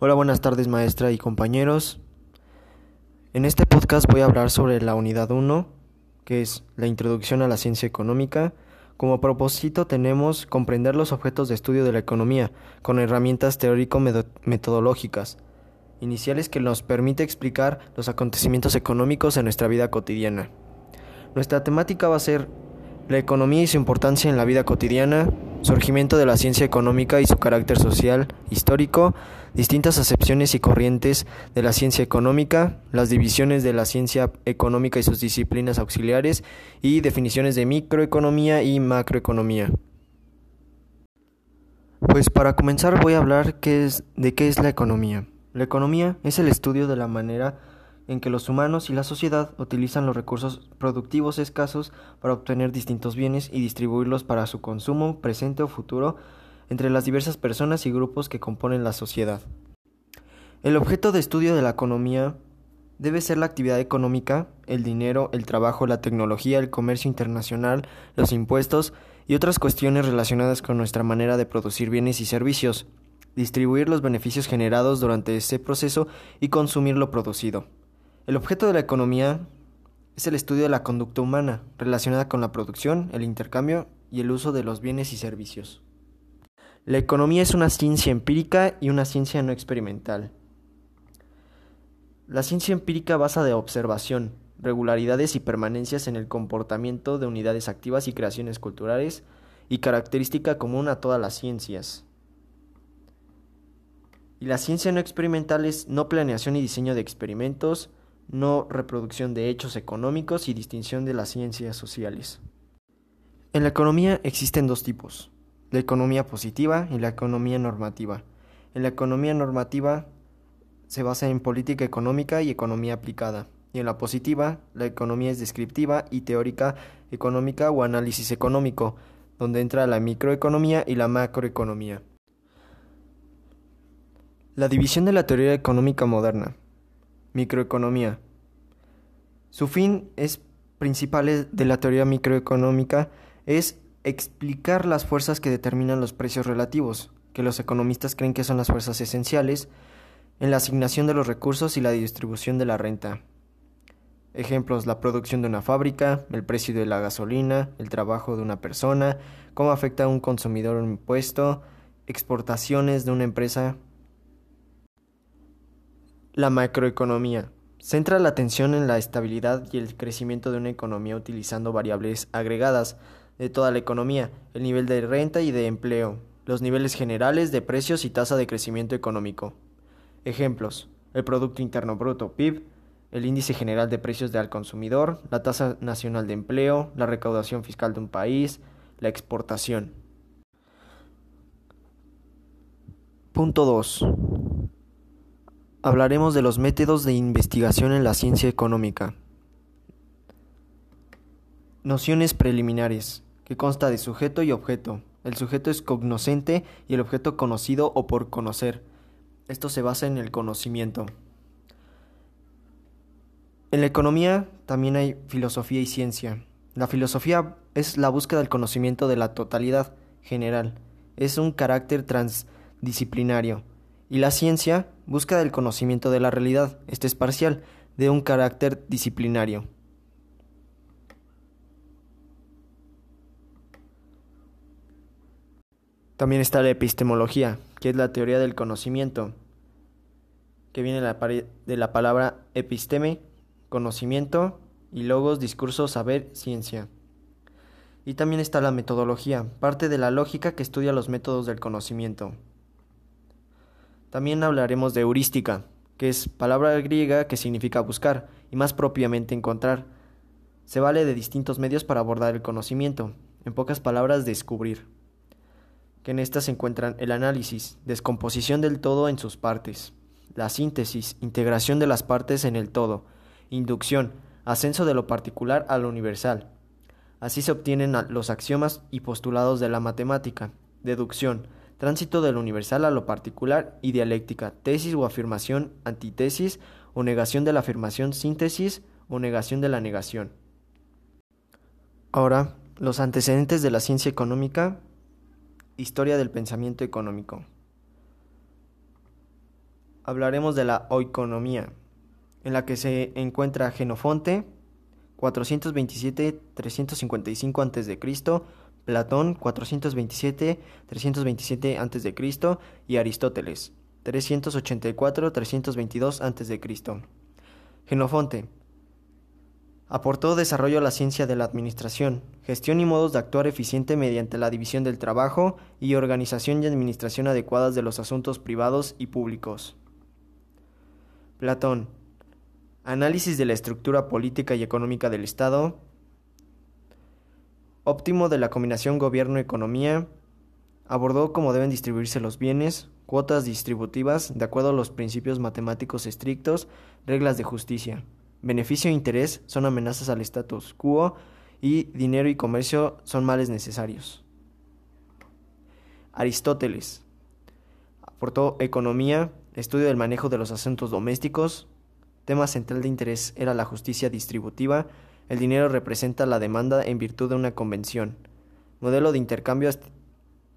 Hola, buenas tardes maestra y compañeros. En este podcast voy a hablar sobre la unidad 1, que es la introducción a la ciencia económica. Como propósito tenemos comprender los objetos de estudio de la economía con herramientas teórico-metodológicas iniciales que nos permite explicar los acontecimientos económicos en nuestra vida cotidiana. Nuestra temática va a ser la economía y su importancia en la vida cotidiana, surgimiento de la ciencia económica y su carácter social, histórico, distintas acepciones y corrientes de la ciencia económica, las divisiones de la ciencia económica y sus disciplinas auxiliares y definiciones de microeconomía y macroeconomía. Pues para comenzar voy a hablar de qué es la economía. La economía es el estudio de la manera en que los humanos y la sociedad utilizan los recursos productivos escasos para obtener distintos bienes y distribuirlos para su consumo presente o futuro entre las diversas personas y grupos que componen la sociedad. El objeto de estudio de la economía debe ser la actividad económica, el dinero, el trabajo, la tecnología, el comercio internacional, los impuestos y otras cuestiones relacionadas con nuestra manera de producir bienes y servicios, distribuir los beneficios generados durante ese proceso y consumir lo producido. El objeto de la economía es el estudio de la conducta humana relacionada con la producción, el intercambio y el uso de los bienes y servicios. La economía es una ciencia empírica y una ciencia no experimental. La ciencia empírica basa de observación, regularidades y permanencias en el comportamiento de unidades activas y creaciones culturales y característica común a todas las ciencias. Y la ciencia no experimental es no planeación y diseño de experimentos, no reproducción de hechos económicos y distinción de las ciencias sociales. En la economía existen dos tipos, la economía positiva y la economía normativa. En la economía normativa se basa en política económica y economía aplicada, y en la positiva la economía es descriptiva y teórica económica o análisis económico, donde entra la microeconomía y la macroeconomía. La división de la teoría económica moderna. Microeconomía. Su fin es principal de la teoría microeconómica es explicar las fuerzas que determinan los precios relativos, que los economistas creen que son las fuerzas esenciales en la asignación de los recursos y la distribución de la renta. Ejemplos, la producción de una fábrica, el precio de la gasolina, el trabajo de una persona, cómo afecta a un consumidor un impuesto, exportaciones de una empresa, la macroeconomía centra la atención en la estabilidad y el crecimiento de una economía utilizando variables agregadas de toda la economía, el nivel de renta y de empleo, los niveles generales de precios y tasa de crecimiento económico. Ejemplos: el Producto Interno Bruto PIB, el índice general de precios del consumidor, la tasa nacional de empleo, la recaudación fiscal de un país, la exportación. Punto 2 hablaremos de los métodos de investigación en la ciencia económica. Nociones preliminares, que consta de sujeto y objeto. El sujeto es cognoscente y el objeto conocido o por conocer. Esto se basa en el conocimiento. En la economía también hay filosofía y ciencia. La filosofía es la búsqueda del conocimiento de la totalidad general. Es un carácter transdisciplinario y la ciencia busca el conocimiento de la realidad, este es parcial, de un carácter disciplinario. También está la epistemología, que es la teoría del conocimiento, que viene de la palabra episteme, conocimiento, y logos, discurso, saber, ciencia. Y también está la metodología, parte de la lógica que estudia los métodos del conocimiento. También hablaremos de heurística, que es palabra griega que significa buscar y más propiamente encontrar. Se vale de distintos medios para abordar el conocimiento, en pocas palabras descubrir. Que en esta se encuentran el análisis, descomposición del todo en sus partes, la síntesis, integración de las partes en el todo, inducción, ascenso de lo particular a lo universal. Así se obtienen los axiomas y postulados de la matemática, deducción, tránsito de lo universal a lo particular y dialéctica, tesis o afirmación, antítesis o negación de la afirmación, síntesis o negación de la negación. Ahora, los antecedentes de la ciencia económica, historia del pensamiento económico. hablaremos de la oikonomía, en la que se encuentra Genofonte, 427-355 a.C., Platón, 427-327 a.C., y Aristóteles, 384-322 a.C. Genofonte aportó desarrollo a la ciencia de la administración, gestión y modos de actuar eficiente mediante la división del trabajo y organización y administración adecuadas de los asuntos privados y públicos. Platón. Análisis de la estructura política y económica del Estado. Óptimo de la combinación gobierno-economía. Abordó cómo deben distribuirse los bienes, cuotas distributivas de acuerdo a los principios matemáticos estrictos, reglas de justicia. Beneficio e interés son amenazas al status quo y dinero y comercio son males necesarios. Aristóteles aportó economía, estudio del manejo de los asuntos domésticos. Tema central de interés era la justicia distributiva. El dinero representa la demanda en virtud de una convención. Modelo de intercambio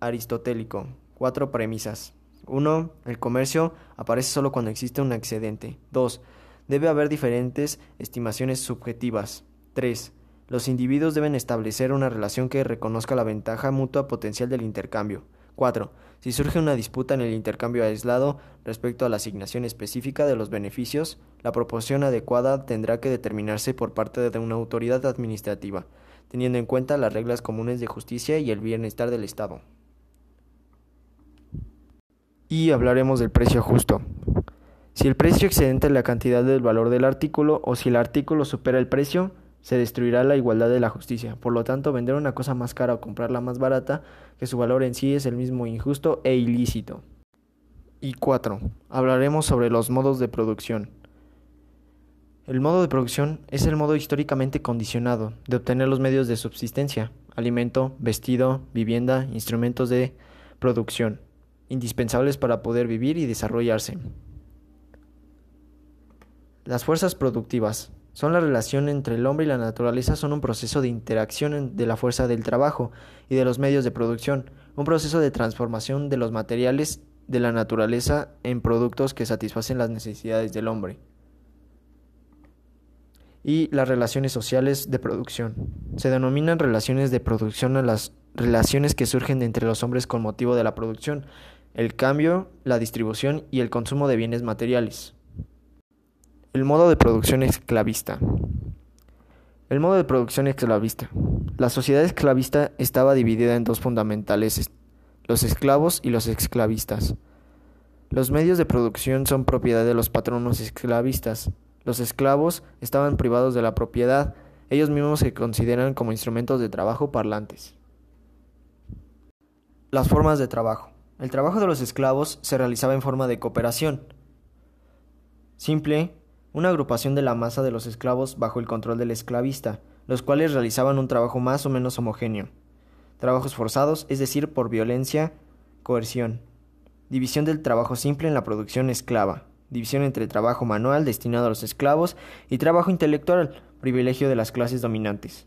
aristotélico. Cuatro premisas. 1. El comercio aparece solo cuando existe un excedente. 2. Debe haber diferentes estimaciones subjetivas. 3. Los individuos deben establecer una relación que reconozca la ventaja mutua potencial del intercambio. 4. Si surge una disputa en el intercambio aislado respecto a la asignación específica de los beneficios, la proporción adecuada tendrá que determinarse por parte de una autoridad administrativa, teniendo en cuenta las reglas comunes de justicia y el bienestar del Estado. Y hablaremos del precio justo. Si el precio excedente la cantidad del valor del artículo o si el artículo supera el precio, se destruirá la igualdad de la justicia. Por lo tanto, vender una cosa más cara o comprarla más barata, que su valor en sí es el mismo injusto e ilícito. Y 4. Hablaremos sobre los modos de producción. El modo de producción es el modo históricamente condicionado de obtener los medios de subsistencia, alimento, vestido, vivienda, instrumentos de producción, indispensables para poder vivir y desarrollarse. Las fuerzas productivas son la relación entre el hombre y la naturaleza, son un proceso de interacción de la fuerza del trabajo y de los medios de producción, un proceso de transformación de los materiales de la naturaleza en productos que satisfacen las necesidades del hombre. Y las relaciones sociales de producción. Se denominan relaciones de producción a las relaciones que surgen entre los hombres con motivo de la producción, el cambio, la distribución y el consumo de bienes materiales. El modo de producción esclavista. El modo de producción esclavista. La sociedad esclavista estaba dividida en dos fundamentales, los esclavos y los esclavistas. Los medios de producción son propiedad de los patronos esclavistas. Los esclavos estaban privados de la propiedad, ellos mismos se consideran como instrumentos de trabajo parlantes. Las formas de trabajo. El trabajo de los esclavos se realizaba en forma de cooperación. Simple, una agrupación de la masa de los esclavos bajo el control del esclavista, los cuales realizaban un trabajo más o menos homogéneo. Trabajos forzados, es decir, por violencia, coerción. División del trabajo simple en la producción esclava. División entre trabajo manual destinado a los esclavos y trabajo intelectual, privilegio de las clases dominantes.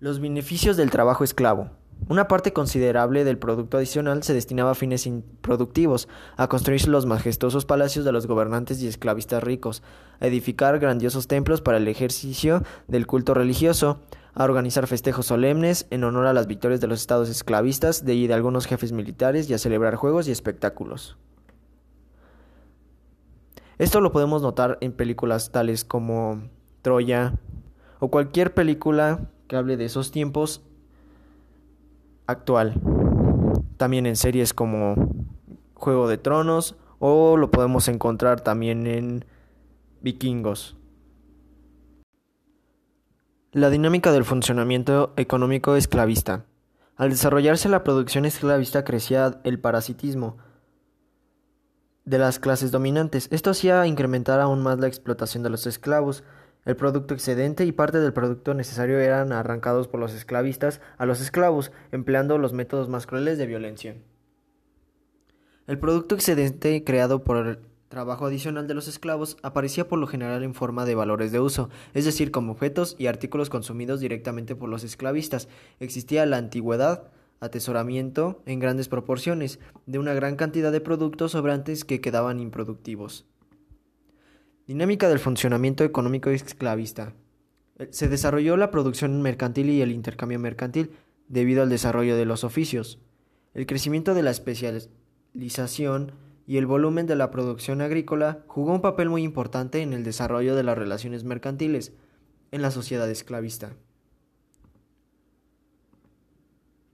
Los beneficios del trabajo esclavo. Una parte considerable del producto adicional se destinaba a fines improductivos, a construir los majestuosos palacios de los gobernantes y esclavistas ricos, a edificar grandiosos templos para el ejercicio del culto religioso, a organizar festejos solemnes en honor a las victorias de los estados esclavistas de y de algunos jefes militares y a celebrar juegos y espectáculos. Esto lo podemos notar en películas tales como Troya o cualquier película que hable de esos tiempos actual. También en series como Juego de Tronos o lo podemos encontrar también en Vikingos. La dinámica del funcionamiento económico esclavista. Al desarrollarse la producción esclavista crecía el parasitismo de las clases dominantes. Esto hacía incrementar aún más la explotación de los esclavos, el producto excedente y parte del producto necesario eran arrancados por los esclavistas a los esclavos, empleando los métodos más crueles de violencia. El producto excedente creado por el trabajo adicional de los esclavos aparecía por lo general en forma de valores de uso, es decir, como objetos y artículos consumidos directamente por los esclavistas. Existía la antigüedad atesoramiento en grandes proporciones de una gran cantidad de productos sobrantes que quedaban improductivos. Dinámica del funcionamiento económico esclavista. Eh, se desarrolló la producción mercantil y el intercambio mercantil debido al desarrollo de los oficios. El crecimiento de la especialización y el volumen de la producción agrícola jugó un papel muy importante en el desarrollo de las relaciones mercantiles en la sociedad esclavista.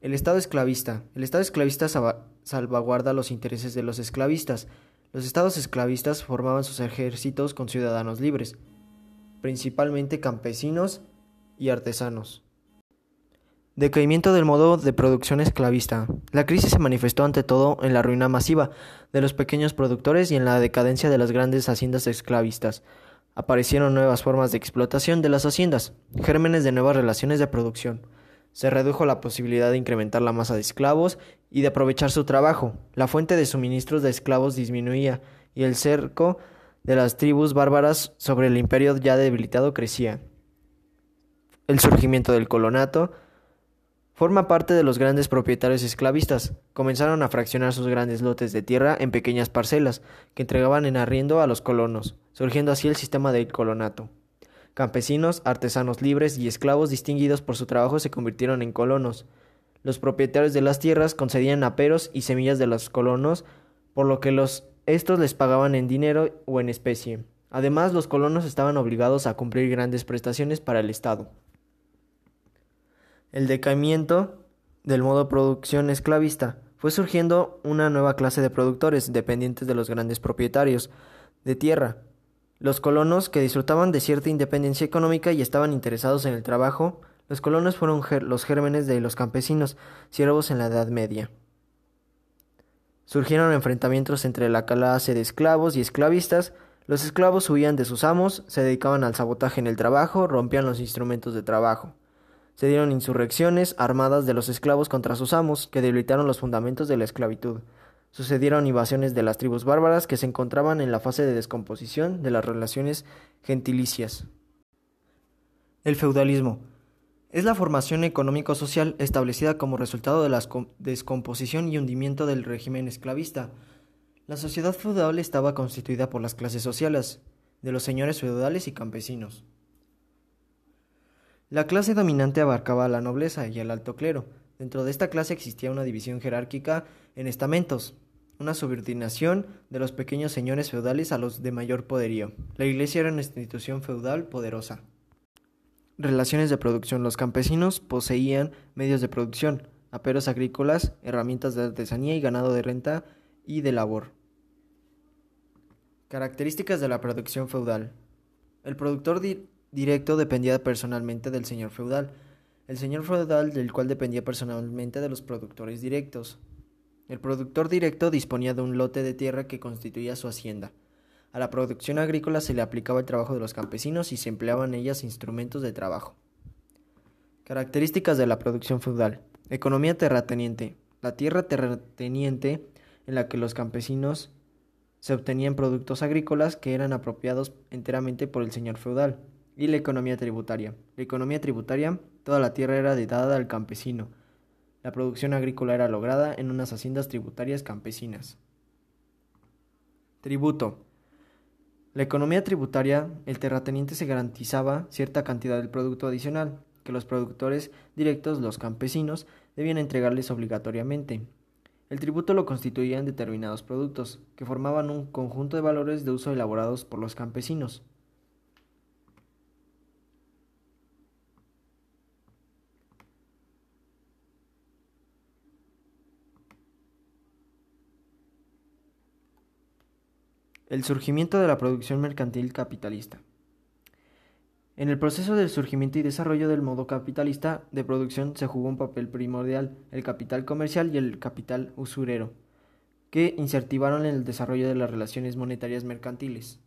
El Estado esclavista. El Estado esclavista salvaguarda los intereses de los esclavistas. Los estados esclavistas formaban sus ejércitos con ciudadanos libres, principalmente campesinos y artesanos. Decaimiento del modo de producción esclavista. La crisis se manifestó ante todo en la ruina masiva de los pequeños productores y en la decadencia de las grandes haciendas esclavistas. Aparecieron nuevas formas de explotación de las haciendas, gérmenes de nuevas relaciones de producción. Se redujo la posibilidad de incrementar la masa de esclavos y de aprovechar su trabajo. La fuente de suministros de esclavos disminuía y el cerco de las tribus bárbaras sobre el imperio ya debilitado crecía. El surgimiento del colonato forma parte de los grandes propietarios esclavistas. Comenzaron a fraccionar sus grandes lotes de tierra en pequeñas parcelas que entregaban en arriendo a los colonos, surgiendo así el sistema del colonato. Campesinos, artesanos libres y esclavos distinguidos por su trabajo se convirtieron en colonos. Los propietarios de las tierras concedían aperos y semillas de los colonos, por lo que los estos les pagaban en dinero o en especie. Además, los colonos estaban obligados a cumplir grandes prestaciones para el Estado. El decaimiento del modo producción esclavista fue surgiendo una nueva clase de productores dependientes de los grandes propietarios de tierra, los colonos, que disfrutaban de cierta independencia económica y estaban interesados en el trabajo, los colonos fueron los gérmenes de los campesinos, siervos en la Edad Media. Surgieron enfrentamientos entre la clase de esclavos y esclavistas. Los esclavos huían de sus amos, se dedicaban al sabotaje en el trabajo, rompían los instrumentos de trabajo. Se dieron insurrecciones armadas de los esclavos contra sus amos, que debilitaron los fundamentos de la esclavitud sucedieron invasiones de las tribus bárbaras que se encontraban en la fase de descomposición de las relaciones gentilicias. El feudalismo es la formación económico-social establecida como resultado de la descomposición y hundimiento del régimen esclavista. La sociedad feudal estaba constituida por las clases sociales, de los señores feudales y campesinos. La clase dominante abarcaba a la nobleza y al alto clero. Dentro de esta clase existía una división jerárquica en estamentos, una subordinación de los pequeños señores feudales a los de mayor poderío. La iglesia era una institución feudal poderosa. Relaciones de producción. Los campesinos poseían medios de producción, aperos agrícolas, herramientas de artesanía y ganado de renta y de labor. Características de la producción feudal. El productor directo dependía personalmente del señor feudal, el señor feudal del cual dependía personalmente de los productores directos. El productor directo disponía de un lote de tierra que constituía su hacienda. A la producción agrícola se le aplicaba el trabajo de los campesinos y se empleaban en ellas instrumentos de trabajo. Características de la producción feudal. Economía terrateniente. La tierra terrateniente en la que los campesinos se obtenían productos agrícolas que eran apropiados enteramente por el señor feudal. Y la economía tributaria. La economía tributaria, toda la tierra era dada al campesino, la producción agrícola era lograda en unas haciendas tributarias campesinas. Tributo. La economía tributaria, el terrateniente se garantizaba cierta cantidad del producto adicional que los productores directos, los campesinos, debían entregarles obligatoriamente. El tributo lo constituían determinados productos, que formaban un conjunto de valores de uso elaborados por los campesinos. El surgimiento de la producción mercantil capitalista. En el proceso del surgimiento y desarrollo del modo capitalista de producción se jugó un papel primordial el capital comercial y el capital usurero, que incentivaron el desarrollo de las relaciones monetarias mercantiles.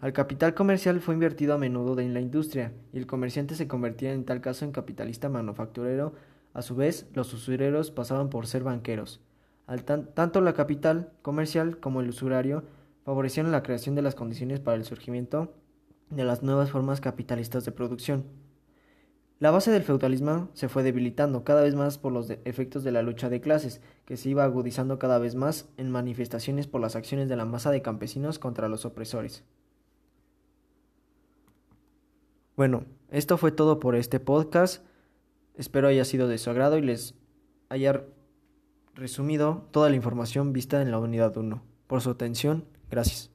Al capital comercial fue invertido a menudo en la industria, y el comerciante se convertía en tal caso en capitalista manufacturero. A su vez, los usureros pasaban por ser banqueros tanto la capital comercial como el usurario favorecieron la creación de las condiciones para el surgimiento de las nuevas formas capitalistas de producción. La base del feudalismo se fue debilitando cada vez más por los efectos de la lucha de clases, que se iba agudizando cada vez más en manifestaciones por las acciones de la masa de campesinos contra los opresores. Bueno, esto fue todo por este podcast. Espero haya sido de su agrado y les haya resumido toda la información vista en la unidad 1. Por su atención, gracias.